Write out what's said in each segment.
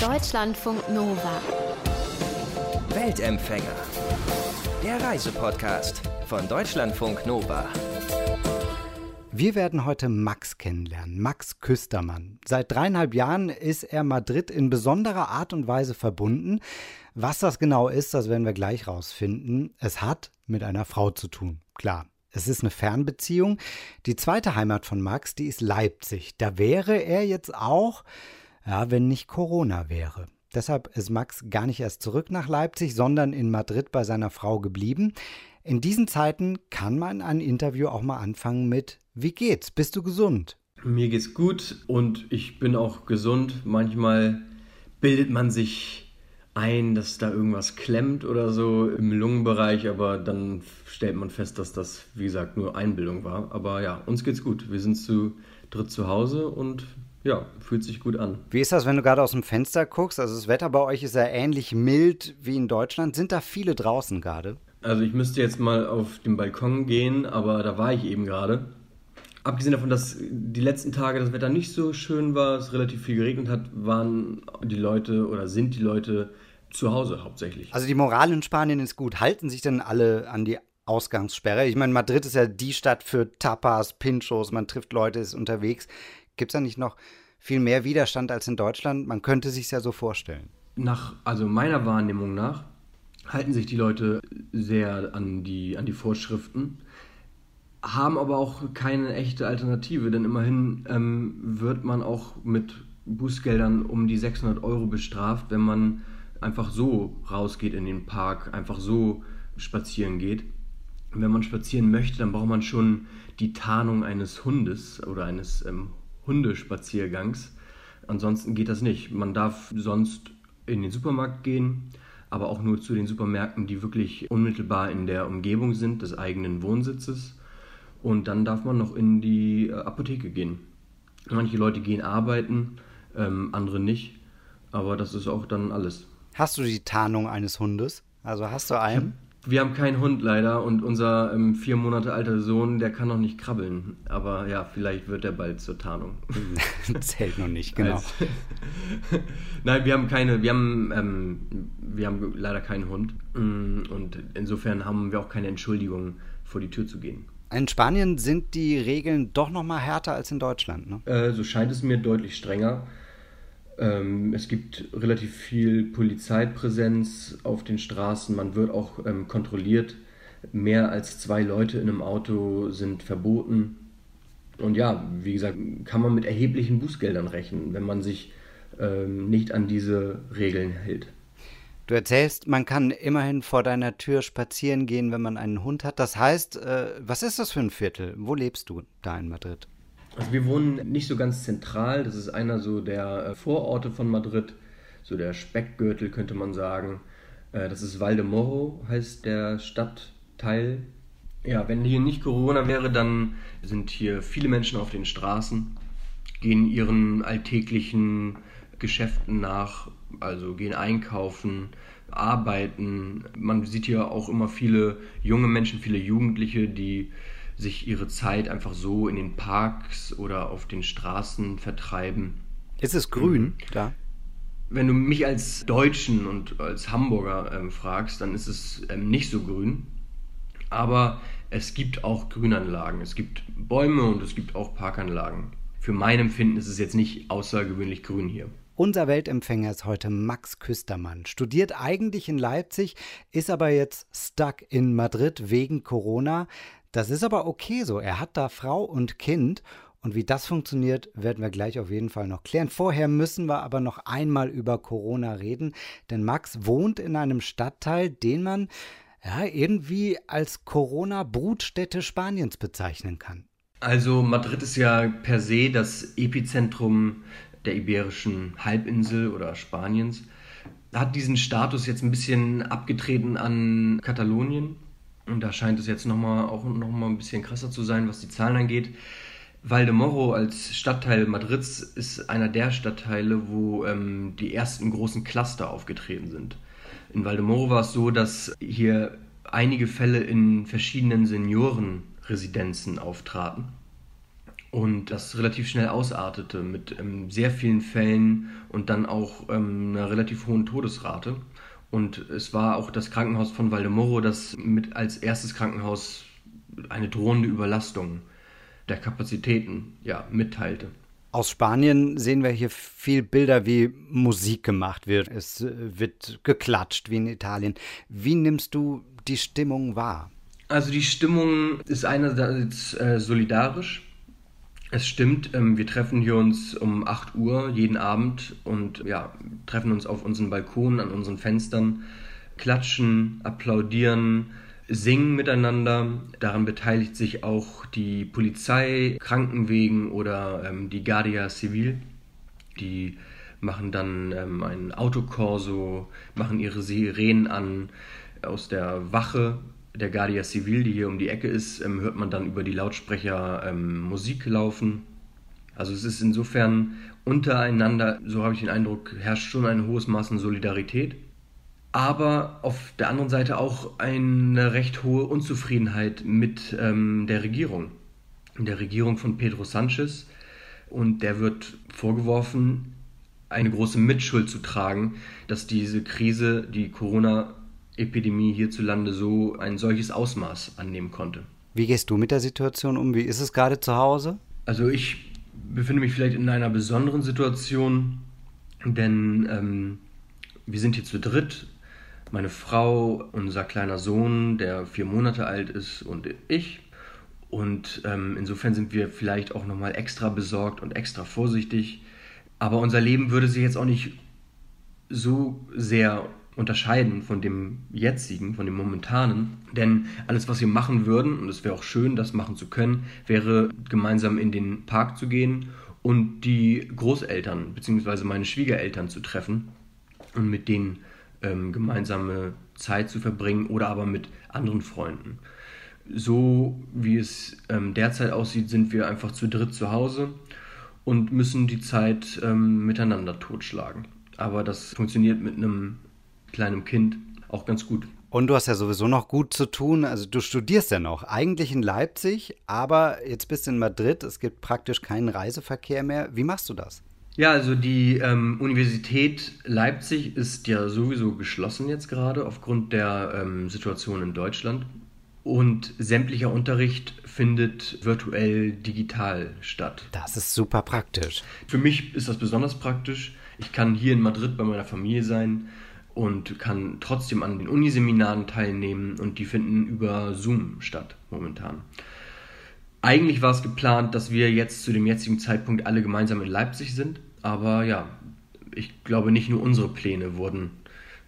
Deutschlandfunk Nova. Weltempfänger. Der Reisepodcast von Deutschlandfunk Nova. Wir werden heute Max kennenlernen, Max Küstermann. Seit dreieinhalb Jahren ist er Madrid in besonderer Art und Weise verbunden. Was das genau ist, das werden wir gleich rausfinden. Es hat mit einer Frau zu tun, klar. Es ist eine Fernbeziehung. Die zweite Heimat von Max, die ist Leipzig. Da wäre er jetzt auch, ja, wenn nicht Corona wäre. Deshalb ist Max gar nicht erst zurück nach Leipzig, sondern in Madrid bei seiner Frau geblieben. In diesen Zeiten kann man ein Interview auch mal anfangen mit Wie geht's? Bist du gesund? Mir geht's gut und ich bin auch gesund. Manchmal bildet man sich ein, dass da irgendwas klemmt oder so im Lungenbereich, aber dann stellt man fest, dass das, wie gesagt, nur Einbildung war. Aber ja, uns geht's gut. Wir sind zu dritt zu Hause und ja, fühlt sich gut an. Wie ist das, wenn du gerade aus dem Fenster guckst? Also das Wetter bei euch ist ja ähnlich mild wie in Deutschland. Sind da viele draußen gerade? Also ich müsste jetzt mal auf den Balkon gehen, aber da war ich eben gerade. Abgesehen davon, dass die letzten Tage das Wetter nicht so schön war, es relativ viel geregnet hat, waren die Leute oder sind die Leute zu Hause hauptsächlich. Also die Moral in Spanien ist gut. Halten sich denn alle an die Ausgangssperre? Ich meine, Madrid ist ja die Stadt für Tapas, Pinchos, man trifft Leute, ist unterwegs. Gibt es da nicht noch viel mehr Widerstand als in Deutschland? Man könnte sich ja so vorstellen. Nach, also meiner Wahrnehmung nach, halten sich die Leute sehr an die, an die Vorschriften, haben aber auch keine echte Alternative, denn immerhin ähm, wird man auch mit Bußgeldern um die 600 Euro bestraft, wenn man einfach so rausgeht in den Park, einfach so spazieren geht. Wenn man spazieren möchte, dann braucht man schon die Tarnung eines Hundes oder eines ähm, Hundespaziergangs. Ansonsten geht das nicht. Man darf sonst in den Supermarkt gehen, aber auch nur zu den Supermärkten, die wirklich unmittelbar in der Umgebung sind des eigenen Wohnsitzes. Und dann darf man noch in die äh, Apotheke gehen. Manche Leute gehen arbeiten, ähm, andere nicht, aber das ist auch dann alles. Hast du die Tarnung eines Hundes? Also hast du einen? Wir haben keinen Hund leider und unser ähm, vier Monate alter Sohn, der kann noch nicht krabbeln. Aber ja, vielleicht wird er bald zur Tarnung. Zählt noch nicht, genau. Also, Nein, wir haben keine, wir haben, ähm, wir haben leider keinen Hund. Mm, und insofern haben wir auch keine Entschuldigung, vor die Tür zu gehen. In Spanien sind die Regeln doch noch mal härter als in Deutschland, ne? Äh, so scheint es mir deutlich strenger. Ähm, es gibt relativ viel Polizeipräsenz auf den Straßen. Man wird auch ähm, kontrolliert. Mehr als zwei Leute in einem Auto sind verboten. Und ja, wie gesagt, kann man mit erheblichen Bußgeldern rechnen, wenn man sich ähm, nicht an diese Regeln hält. Du erzählst, man kann immerhin vor deiner Tür spazieren gehen, wenn man einen Hund hat. Das heißt, äh, was ist das für ein Viertel? Wo lebst du da in Madrid? Also wir wohnen nicht so ganz zentral. Das ist einer so der äh, Vororte von Madrid, so der Speckgürtel könnte man sagen. Äh, das ist Valdemoro, heißt der Stadtteil. Ja, wenn hier nicht Corona wäre, dann sind hier viele Menschen auf den Straßen, gehen ihren alltäglichen Geschäften nach, also gehen einkaufen, arbeiten. Man sieht hier auch immer viele junge Menschen, viele Jugendliche, die sich ihre Zeit einfach so in den Parks oder auf den Straßen vertreiben. Ist es grün mhm. da? Wenn du mich als Deutschen und als Hamburger ähm, fragst, dann ist es ähm, nicht so grün. Aber es gibt auch Grünanlagen. Es gibt Bäume und es gibt auch Parkanlagen. Für mein Empfinden ist es jetzt nicht außergewöhnlich grün hier. Unser Weltempfänger ist heute Max Küstermann. Studiert eigentlich in Leipzig, ist aber jetzt stuck in Madrid wegen Corona. Das ist aber okay so. Er hat da Frau und Kind. Und wie das funktioniert, werden wir gleich auf jeden Fall noch klären. Vorher müssen wir aber noch einmal über Corona reden, denn Max wohnt in einem Stadtteil, den man ja, irgendwie als Corona-Brutstätte Spaniens bezeichnen kann. Also Madrid ist ja per se das Epizentrum der iberischen Halbinsel oder Spaniens. Hat diesen Status jetzt ein bisschen abgetreten an Katalonien und da scheint es jetzt nochmal auch nochmal ein bisschen krasser zu sein, was die Zahlen angeht. Valdemoro als Stadtteil Madrids ist einer der Stadtteile, wo ähm, die ersten großen Cluster aufgetreten sind. In Valdemoro war es so, dass hier einige Fälle in verschiedenen Seniorenresidenzen auftraten. und das relativ schnell ausartete mit ähm, sehr vielen Fällen und dann auch ähm, einer relativ hohen Todesrate. Und es war auch das Krankenhaus von Valdemoro, das mit als erstes Krankenhaus eine drohende Überlastung der Kapazitäten ja, mitteilte. Aus Spanien sehen wir hier viel Bilder, wie Musik gemacht wird. Es äh, wird geklatscht wie in Italien. Wie nimmst du die Stimmung wahr? Also die Stimmung ist einerseits äh, solidarisch, es stimmt, ähm, wir treffen hier uns um 8 Uhr jeden Abend und ja, treffen uns auf unseren Balkonen, an unseren Fenstern, klatschen, applaudieren, singen miteinander. Daran beteiligt sich auch die Polizei, Krankenwegen oder ähm, die Guardia Civil. Die machen dann ähm, ein Autokorso, machen ihre Sirenen an aus der Wache der Guardia Civil, die hier um die Ecke ist, ähm, hört man dann über die Lautsprecher ähm, Musik laufen. Also es ist insofern untereinander, so habe ich den Eindruck, herrscht schon ein hohes Maß an Solidarität. Aber auf der anderen Seite auch eine recht hohe Unzufriedenheit mit ähm, der Regierung. Der Regierung von Pedro Sanchez. Und der wird vorgeworfen, eine große Mitschuld zu tragen, dass diese Krise, die Corona Epidemie hierzulande so ein solches Ausmaß annehmen konnte. Wie gehst du mit der Situation um? Wie ist es gerade zu Hause? Also ich befinde mich vielleicht in einer besonderen Situation, denn ähm, wir sind hier zu dritt. Meine Frau, unser kleiner Sohn, der vier Monate alt ist, und ich. Und ähm, insofern sind wir vielleicht auch nochmal extra besorgt und extra vorsichtig. Aber unser Leben würde sich jetzt auch nicht so sehr unterscheiden von dem jetzigen, von dem momentanen. Denn alles, was wir machen würden, und es wäre auch schön, das machen zu können, wäre gemeinsam in den Park zu gehen und die Großeltern bzw. meine Schwiegereltern zu treffen und mit denen ähm, gemeinsame Zeit zu verbringen oder aber mit anderen Freunden. So wie es ähm, derzeit aussieht, sind wir einfach zu dritt zu Hause und müssen die Zeit ähm, miteinander totschlagen. Aber das funktioniert mit einem kleinem Kind auch ganz gut. Und du hast ja sowieso noch gut zu tun. Also du studierst ja noch, eigentlich in Leipzig, aber jetzt bist du in Madrid. Es gibt praktisch keinen Reiseverkehr mehr. Wie machst du das? Ja, also die ähm, Universität Leipzig ist ja sowieso geschlossen jetzt gerade aufgrund der ähm, Situation in Deutschland. Und sämtlicher Unterricht findet virtuell digital statt. Das ist super praktisch. Für mich ist das besonders praktisch. Ich kann hier in Madrid bei meiner Familie sein und kann trotzdem an den Uniseminaren teilnehmen und die finden über Zoom statt momentan. Eigentlich war es geplant, dass wir jetzt zu dem jetzigen Zeitpunkt alle gemeinsam in Leipzig sind, aber ja, ich glaube nicht nur unsere Pläne wurden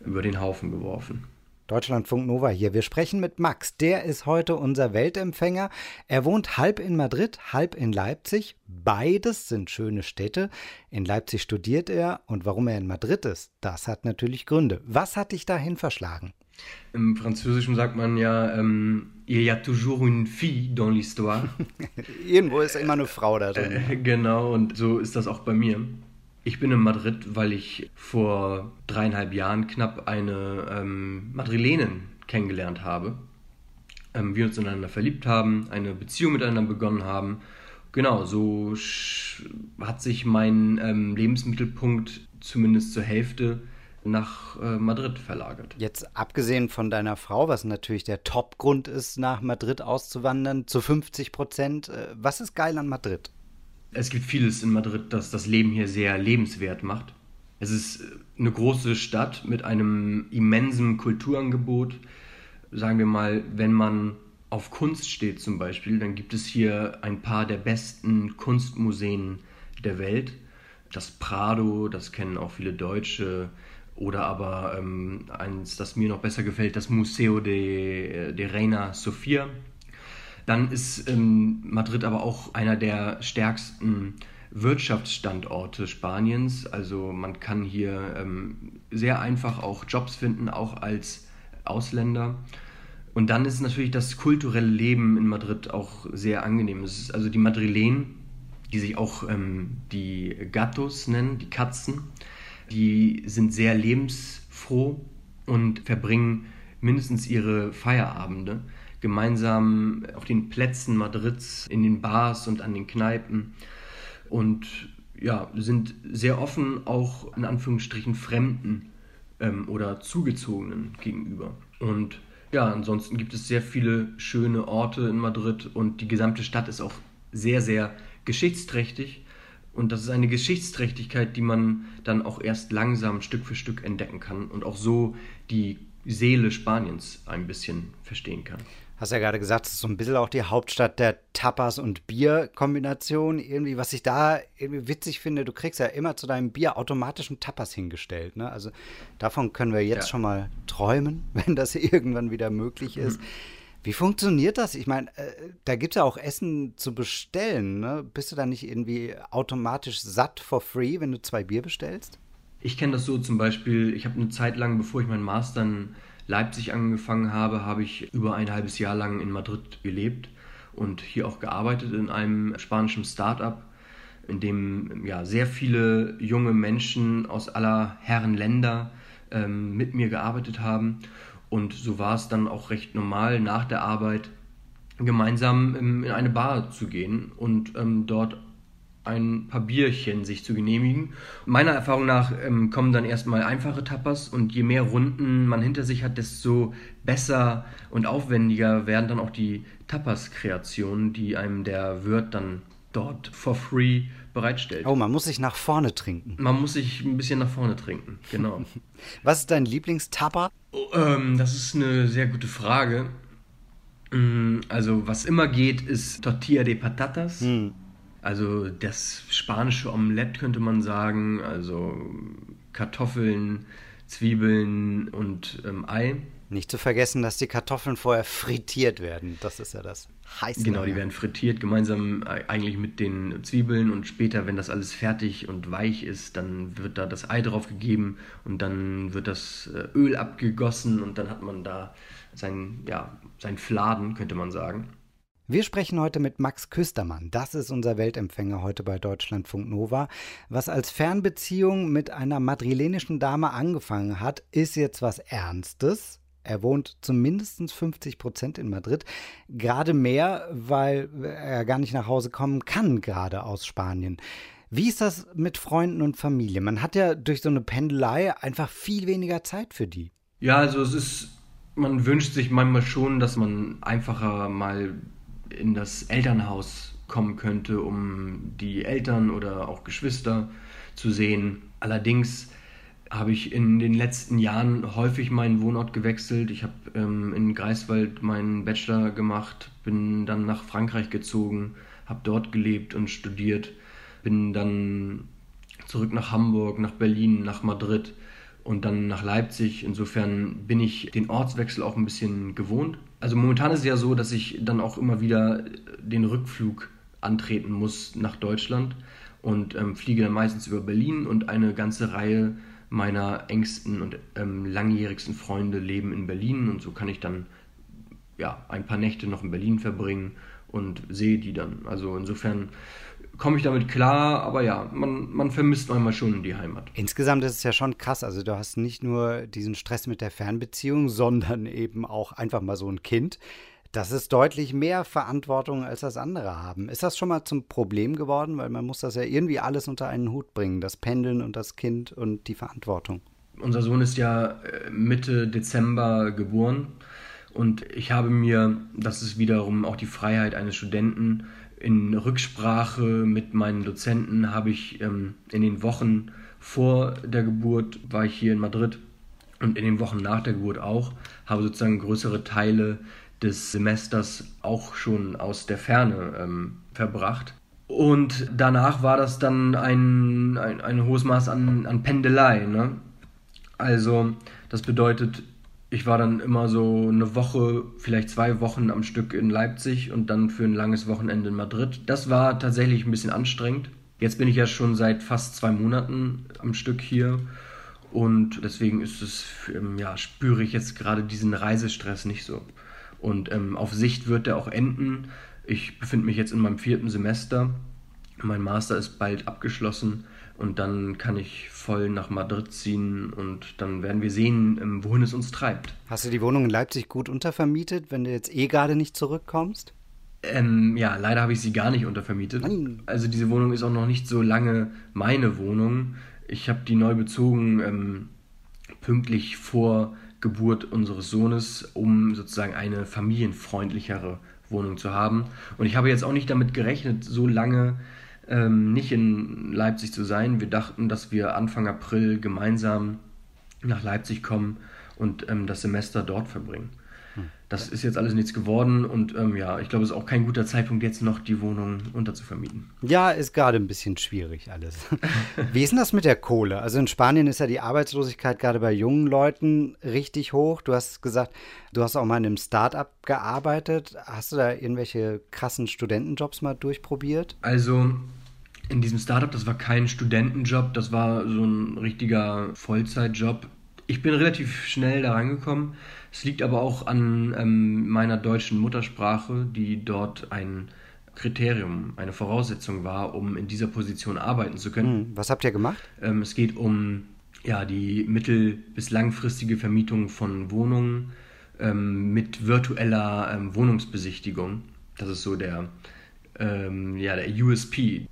über den Haufen geworfen. Deutschlandfunk Nova hier. Wir sprechen mit Max. Der ist heute unser Weltempfänger. Er wohnt halb in Madrid, halb in Leipzig. Beides sind schöne Städte. In Leipzig studiert er und warum er in Madrid ist, das hat natürlich Gründe. Was hat dich dahin verschlagen? Im Französischen sagt man ja, ähm, il y a toujours une fille dans l'histoire. Irgendwo ist immer eine Frau da drin. Äh, genau, und so ist das auch bei mir. Ich bin in Madrid, weil ich vor dreieinhalb Jahren knapp eine ähm, Madrilenin kennengelernt habe. Ähm, wir uns ineinander verliebt haben, eine Beziehung miteinander begonnen haben. Genau, so hat sich mein ähm, Lebensmittelpunkt zumindest zur Hälfte nach äh, Madrid verlagert. Jetzt abgesehen von deiner Frau, was natürlich der Top-Grund ist, nach Madrid auszuwandern, zu 50 Prozent, äh, was ist geil an Madrid? Es gibt vieles in Madrid, das das Leben hier sehr lebenswert macht. Es ist eine große Stadt mit einem immensen Kulturangebot. Sagen wir mal, wenn man auf Kunst steht zum Beispiel, dann gibt es hier ein paar der besten Kunstmuseen der Welt. Das Prado, das kennen auch viele Deutsche. Oder aber ähm, eins, das mir noch besser gefällt, das Museo de, de Reina Sofia dann ist ähm, Madrid aber auch einer der stärksten Wirtschaftsstandorte Spaniens. Also man kann hier ähm, sehr einfach auch Jobs finden, auch als Ausländer. Und dann ist natürlich das kulturelle Leben in Madrid auch sehr angenehm. Es ist also die Madrilen, die sich auch ähm, die Gatos nennen, die Katzen, die sind sehr lebensfroh und verbringen mindestens ihre Feierabende gemeinsam auf den Plätzen Madrids, in den Bars und an den Kneipen und ja, sind sehr offen auch in Anführungsstrichen Fremden ähm, oder Zugezogenen gegenüber. Und ja, ansonsten gibt es sehr viele schöne Orte in Madrid und die gesamte Stadt ist auch sehr, sehr geschichtsträchtig. Und das ist eine Geschichtsträchtigkeit, die man dann auch erst langsam Stück für Stück entdecken kann und auch so die Seele Spaniens ein bisschen verstehen kann. Hast ja gerade gesagt, es ist so ein bisschen auch die Hauptstadt der Tapas- und Bier-Kombination. Irgendwie, was ich da irgendwie witzig finde, du kriegst ja immer zu deinem Bier automatischen Tapas hingestellt. Ne? Also davon können wir jetzt ja. schon mal träumen, wenn das irgendwann wieder möglich ist. Mhm. Wie funktioniert das? Ich meine, äh, da gibt es ja auch Essen zu bestellen. Ne? Bist du da nicht irgendwie automatisch satt for free, wenn du zwei Bier bestellst? Ich kenne das so zum Beispiel, ich habe eine Zeit lang, bevor ich meinen Master Leipzig angefangen habe, habe ich über ein halbes Jahr lang in Madrid gelebt und hier auch gearbeitet in einem spanischen Start-up, in dem ja, sehr viele junge Menschen aus aller Herren Länder ähm, mit mir gearbeitet haben. Und so war es dann auch recht normal, nach der Arbeit gemeinsam in eine Bar zu gehen und ähm, dort ein paar Bierchen sich zu genehmigen. Meiner Erfahrung nach ähm, kommen dann erstmal einfache Tapas und je mehr Runden man hinter sich hat, desto besser und aufwendiger werden dann auch die Tapas-Kreationen, die einem der Wirt dann dort for free bereitstellt. Oh, man muss sich nach vorne trinken. Man muss sich ein bisschen nach vorne trinken, genau. Was ist dein Lieblingstapa? Oh, ähm, das ist eine sehr gute Frage. Mm, also, was immer geht, ist Tortilla de Patatas. Hm. Also, das spanische Omelette könnte man sagen. Also, Kartoffeln, Zwiebeln und ähm, Ei. Nicht zu vergessen, dass die Kartoffeln vorher frittiert werden. Das ist ja das heiße. Genau, die werden frittiert gemeinsam äh, eigentlich mit den Zwiebeln und später, wenn das alles fertig und weich ist, dann wird da das Ei drauf gegeben und dann wird das äh, Öl abgegossen und dann hat man da sein, ja, sein Fladen, könnte man sagen. Wir sprechen heute mit Max Küstermann. Das ist unser Weltempfänger heute bei Deutschlandfunk Nova. Was als Fernbeziehung mit einer madrilenischen Dame angefangen hat, ist jetzt was Ernstes. Er wohnt zumindest 50 Prozent in Madrid. Gerade mehr, weil er gar nicht nach Hause kommen kann, gerade aus Spanien. Wie ist das mit Freunden und Familie? Man hat ja durch so eine Pendelei einfach viel weniger Zeit für die. Ja, also es ist, man wünscht sich manchmal schon, dass man einfacher mal in das Elternhaus kommen könnte, um die Eltern oder auch Geschwister zu sehen. Allerdings habe ich in den letzten Jahren häufig meinen Wohnort gewechselt. Ich habe ähm, in Greifswald meinen Bachelor gemacht, bin dann nach Frankreich gezogen, habe dort gelebt und studiert, bin dann zurück nach Hamburg, nach Berlin, nach Madrid und dann nach Leipzig. Insofern bin ich den Ortswechsel auch ein bisschen gewohnt. Also momentan ist es ja so, dass ich dann auch immer wieder den Rückflug antreten muss nach Deutschland und ähm, fliege dann meistens über Berlin und eine ganze Reihe meiner engsten und ähm, langjährigsten Freunde leben in Berlin und so kann ich dann ja, ein paar Nächte noch in Berlin verbringen und sehe die dann. Also insofern komme ich damit klar, aber ja, man, man vermisst manchmal schon die Heimat. Insgesamt ist es ja schon krass. Also du hast nicht nur diesen Stress mit der Fernbeziehung, sondern eben auch einfach mal so ein Kind. Das ist deutlich mehr Verantwortung als das andere haben. Ist das schon mal zum Problem geworden? Weil man muss das ja irgendwie alles unter einen Hut bringen. Das Pendeln und das Kind und die Verantwortung. Unser Sohn ist ja äh, Mitte Dezember geboren. Und ich habe mir, das ist wiederum auch die Freiheit eines Studenten, in Rücksprache mit meinen Dozenten habe ich ähm, in den Wochen vor der Geburt war ich hier in Madrid und in den Wochen nach der Geburt auch, habe sozusagen größere Teile des Semesters auch schon aus der Ferne ähm, verbracht. Und danach war das dann ein, ein, ein hohes Maß an, an Pendelei. Ne? Also das bedeutet, ich war dann immer so eine Woche, vielleicht zwei Wochen am Stück in Leipzig und dann für ein langes Wochenende in Madrid. Das war tatsächlich ein bisschen anstrengend. Jetzt bin ich ja schon seit fast zwei Monaten am Stück hier und deswegen ist es, ähm, ja, spüre ich jetzt gerade diesen Reisestress nicht so. Und ähm, auf Sicht wird er auch enden. Ich befinde mich jetzt in meinem vierten Semester. Mein Master ist bald abgeschlossen Und dann kann ich voll nach Madrid ziehen und dann werden wir sehen, ähm, wohin es uns treibt. Hast du die Wohnung in Leipzig gut untervermietet, wenn du jetzt eh gerade nicht zurückkommst? Ähm, ja, leider habe ich sie gar nicht untervermietet. Nein. Also diese Wohnung ist auch noch nicht so lange meine Wohnung. Ich habe die neu bezogen, ähm, pünktlich vor Geburt unseres Sohnes, um sozusagen eine familienfreundlichere Wohnung zu haben. Und ich habe jetzt auch nicht damit gerechnet, so lange ähm, nicht in Leipzig zu sein. Wir dachten, dass wir Anfang April gemeinsam nach Leipzig kommen und ähm, das Semester dort verbringen. Das ist jetzt alles nichts geworden und ähm, ja, ich glaube, es ist auch kein guter Zeitpunkt, jetzt noch die Wohnung unterzuvermieten. Ja, ist gerade ein bisschen schwierig alles. Wie ist denn das mit der Kohle? Also in Spanien ist ja die Arbeitslosigkeit gerade bei jungen Leuten richtig hoch. Du hast gesagt, du hast auch mal in einem Start-up gearbeitet. Hast du da irgendwelche krassen Studentenjobs mal durchprobiert? Also in diesem Startup, das war kein Studentenjob, das war so ein richtiger Vollzeitjob. Ich bin relativ schnell da rangekommen. Es liegt aber auch an ähm, meiner deutschen Muttersprache, die dort ein Kriterium, eine Voraussetzung war, um in dieser Position arbeiten zu können. Hm, was habt ihr gemacht? Ähm, es geht um ja, die mittel- bis langfristige Vermietung von Wohnungen ähm, mit virtueller ähm, Wohnungsbesichtigung. Das ist so der, ähm, ja, der USP.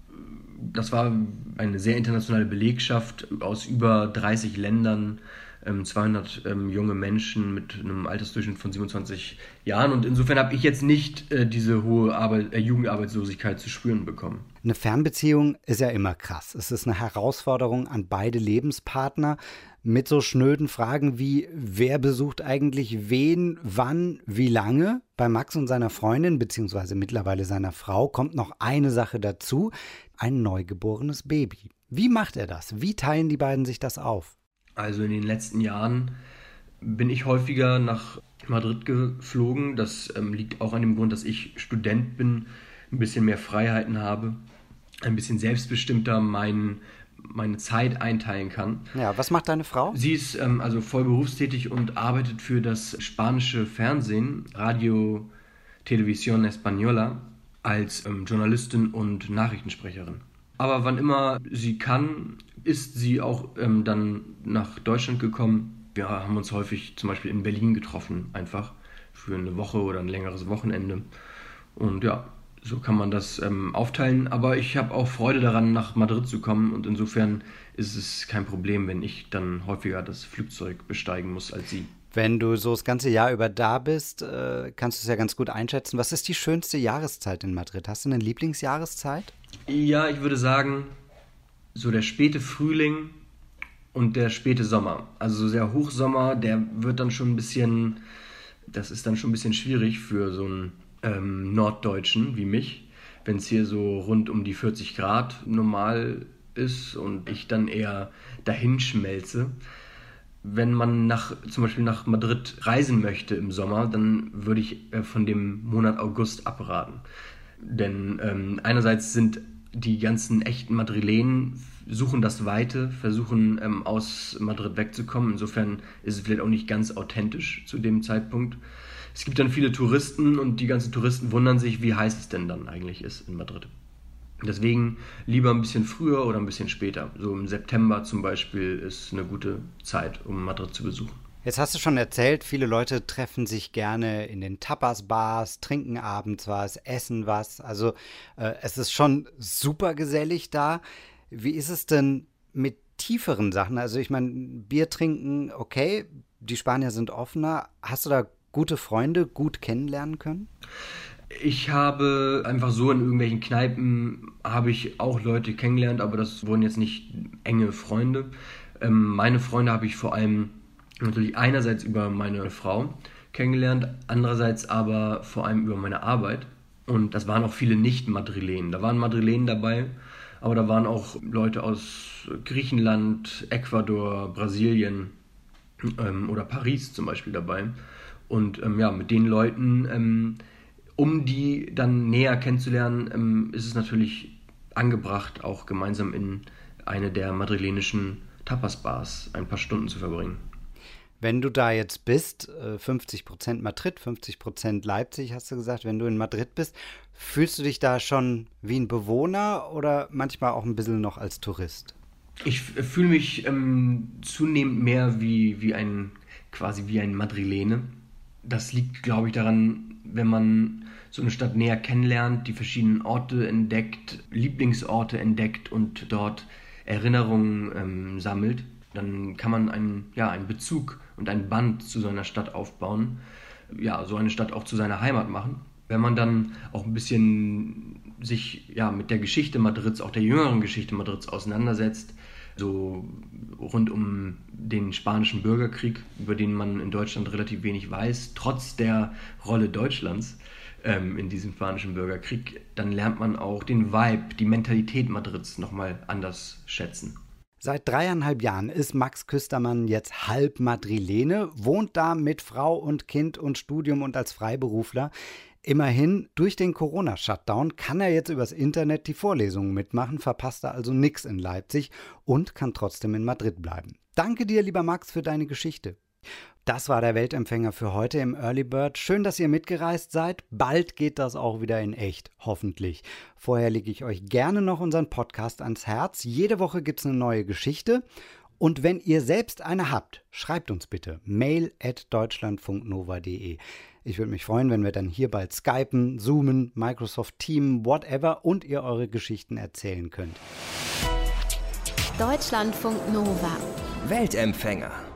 Das war eine sehr internationale Belegschaft aus über 30 Ländern 200 ähm, ähm, junge Menschen mit einem Altersdurchschnitt von 27 Jahren. Und insofern habe ich jetzt nicht äh, diese hohe Arbeit, äh, Jugendarbeitslosigkeit zu spüren bekommen. Eine Fernbeziehung ist ja immer krass. Es ist eine Herausforderung an beide Lebenspartner mit so schnöden Fragen wie, wer besucht eigentlich wen, wann, wie lange? Bei Max und seiner Freundin, beziehungsweise mittlerweile seiner Frau, kommt noch eine Sache dazu, ein neugeborenes Baby. Wie macht er das? Wie teilen die beiden sich das auf? Also in den letzten Jahren bin ich häufiger nach Madrid geflogen. Das ähm, liegt auch an dem Grund, dass ich Student bin, ein bisschen mehr Freiheiten habe, ein bisschen selbstbestimmter mein, meine Zeit einteilen kann. Ja, was macht deine Frau? Sie ist ähm, also voll berufstätig und arbeitet für das spanische Fernsehen, Radio Televisión Española, als ähm, Journalistin und Nachrichtensprecherin. Aber wann immer sie kann, ist sie auch ähm, dann nach Deutschland gekommen. Wir haben uns häufig zum Beispiel in Berlin getroffen, einfach für eine Woche oder ein längeres Wochenende. Und ja, so kann man das ähm, aufteilen. Aber ich habe auch Freude daran, nach Madrid zu kommen. Und insofern ist es kein Problem, wenn ich dann häufiger das Flugzeug besteigen muss als sie. Wenn du so das ganze Jahr über da bist, äh, kannst du es ja ganz gut einschätzen. Was ist die schönste Jahreszeit in Madrid? Hast du eine Lieblingsjahreszeit? Ja, ich würde sagen, so der späte Frühling und der späte Sommer. Also so der Hochsommer, der wird dann schon ein bisschen, das ist dann schon ein bisschen schwierig für so einen ähm, Norddeutschen wie mich, wenn es hier so rund um die 40 Grad normal ist und ich dann eher dahin schmelze. Wenn man nach, zum Beispiel nach Madrid reisen möchte im Sommer, dann würde ich äh, von dem Monat August abraten. Denn ähm, einerseits sind die ganzen echten Madrilenen suchen das Weite, versuchen ähm, aus Madrid wegzukommen. Insofern ist es vielleicht auch nicht ganz authentisch zu dem Zeitpunkt. Es gibt dann viele Touristen und die ganzen Touristen wundern sich, wie heiß es denn dann eigentlich ist in Madrid. Deswegen lieber ein bisschen früher oder ein bisschen später. So im September zum Beispiel ist eine gute Zeit, um Madrid zu besuchen. Jetzt hast du schon erzählt, viele Leute treffen sich gerne in den Tapas-Bars, trinken abends was, essen was. Also äh, es ist schon super gesellig da. Wie ist es denn mit tieferen Sachen? Also ich meine, Bier trinken, okay, die Spanier sind offener. Hast du da gute Freunde gut kennenlernen können? Ich habe einfach so in irgendwelchen Kneipen habe ich auch Leute kennengelernt, aber das wurden jetzt nicht enge Freunde. Ähm, meine Freunde habe ich vor allem natürlich einerseits über meine Frau kennengelernt, andererseits aber vor allem über meine Arbeit. Und das waren auch viele Nicht-Madrilenen. Da waren Madrilenen dabei, aber da waren auch Leute aus Griechenland, Ecuador, Brasilien ähm, oder Paris zum Beispiel dabei. Und ähm, ja, mit den Leuten, ähm, um die dann näher kennenzulernen, ähm, ist es natürlich angebracht, auch gemeinsam in eine der madrilenischen Tapas-Bars ein paar Stunden zu verbringen. Wenn du da jetzt bist, 50% äh, Madrid, 50% Leipzig, hast du gesagt, wenn du in Madrid bist, fühlst du dich da schon wie ein Bewohner oder manchmal auch ein bisschen noch als Tourist? Ich fühle mich ähm, zunehmend mehr wie, wie ein, quasi wie ein Madrilene. Das liegt, glaube ich, daran, wenn man so eine Stadt näher kennenlernt, die verschiedenen Orte entdeckt, Lieblingsorte entdeckt und dort Erinnerungen ähm, sammelt, dann kann man einen, ja, einen Bezug und ein Band zu so einer Stadt aufbauen, ja, so eine Stadt auch zu seiner Heimat machen. Wenn man dann auch ein bisschen sich ja, mit der Geschichte Madrids, auch der jüngeren Geschichte Madrids auseinandersetzt, so rund um den spanischen Bürgerkrieg, über den man in Deutschland relativ wenig weiß, trotz der Rolle Deutschlands ähm, in diesem spanischen Bürgerkrieg, dann lernt man auch den Vibe, die Mentalität Madrids nochmal anders schätzen. Seit dreieinhalb Jahren ist Max Küstermann jetzt halb Madrilene, wohnt da mit Frau und Kind und Studium und als Freiberufler. Immerhin, durch den Corona-Shutdown kann er jetzt übers Internet die Vorlesungen mitmachen, verpasst er also nichts in Leipzig und kann trotzdem in Madrid bleiben. Danke dir, lieber Max, für deine Geschichte. Das war der Weltempfänger für heute im Early Bird. Schön, dass ihr mitgereist seid. Bald geht das auch wieder in echt, hoffentlich. Vorher lege ich euch gerne noch unseren Podcast ans Herz. Jede Woche gibt es eine neue Geschichte. Und wenn ihr selbst eine habt, schreibt uns bitte mail at deutschlandfunknova.de. Ich würde mich freuen, wenn wir dann hier bald skypen, zoomen, Microsoft Team, whatever und ihr eure Geschichten erzählen könnt. Deutschlandfunk Nova. Weltempfänger.